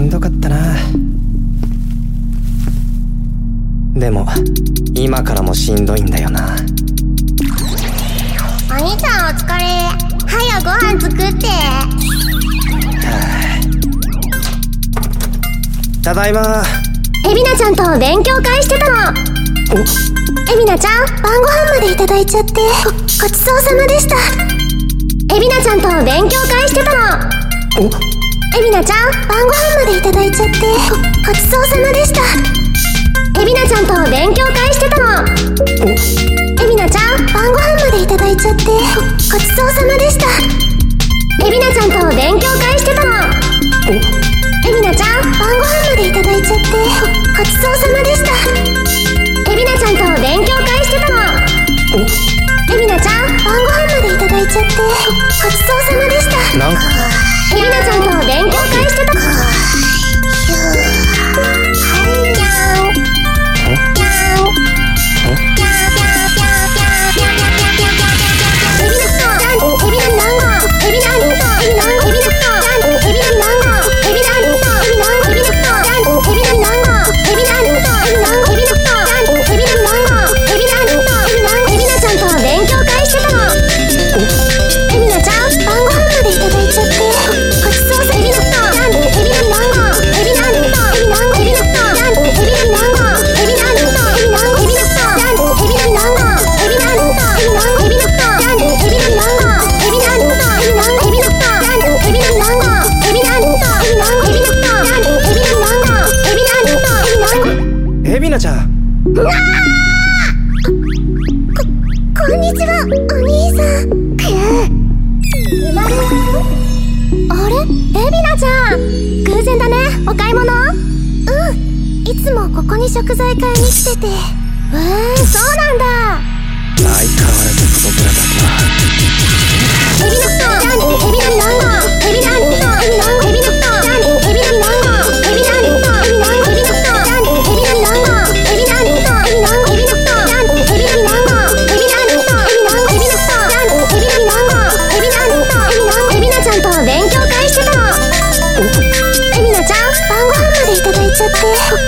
遅かったな。でも今からもしんどいんだよな。お兄さんお疲れ。早ご飯作って。ただいま。エビナちゃんと勉強会してたの。エビナちゃん晩ご飯までいただいちゃって。ごごちそうさまでした。エビナちゃんと勉強会してたのエビナちゃん晩ご飯までいただいちゃってごごちそうさまでした。エビナちゃんと勉強会してたの。エビナちゃん晩ご飯までいただいちゃってごごちそうさまでした。エビナちゃんと勉強会してたの。エビナちゃん晩ご飯までいただいちゃってごごちそうさまでした。エビナちゃんと勉強会してたの。エビナちゃん晩ご飯までいただいちゃってごごちそうさまでした。なんかエビナちゃんと勉強会してたのエビナちゃんこんにちは、お兄さん。くう。まあれ？エビナちゃん。偶然だね、お買い物？うん。いつもここに食材買いに来てて。うーん、そうなんだ。Oh,